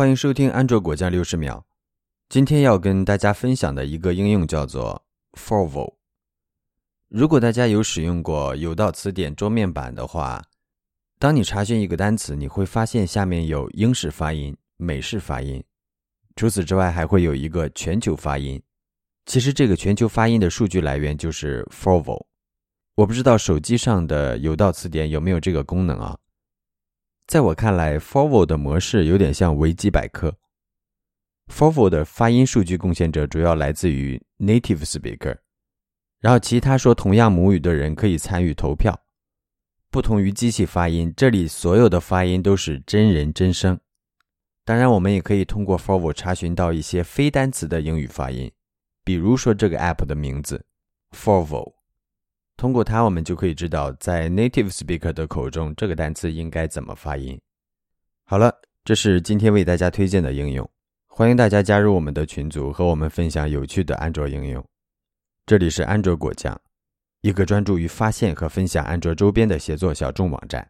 欢迎收听安卓果酱六十秒。今天要跟大家分享的一个应用叫做 Forvo。如果大家有使用过有道词典桌面版的话，当你查询一个单词，你会发现下面有英式发音、美式发音，除此之外还会有一个全球发音。其实这个全球发音的数据来源就是 Forvo。我不知道手机上的有道词典有没有这个功能啊？在我看来，Forvo 的模式有点像维基百科。Forvo 的发音数据贡献者主要来自于 native speaker，然后其他说同样母语的人可以参与投票。不同于机器发音，这里所有的发音都是真人真声。当然，我们也可以通过 Forvo 查询到一些非单词的英语发音，比如说这个 app 的名字 Forvo。通过它，我们就可以知道在 native speaker 的口中，这个单词应该怎么发音。好了，这是今天为大家推荐的应用，欢迎大家加入我们的群组，和我们分享有趣的安卓应用。这里是安卓果酱，一个专注于发现和分享安卓周边的协作小众网站。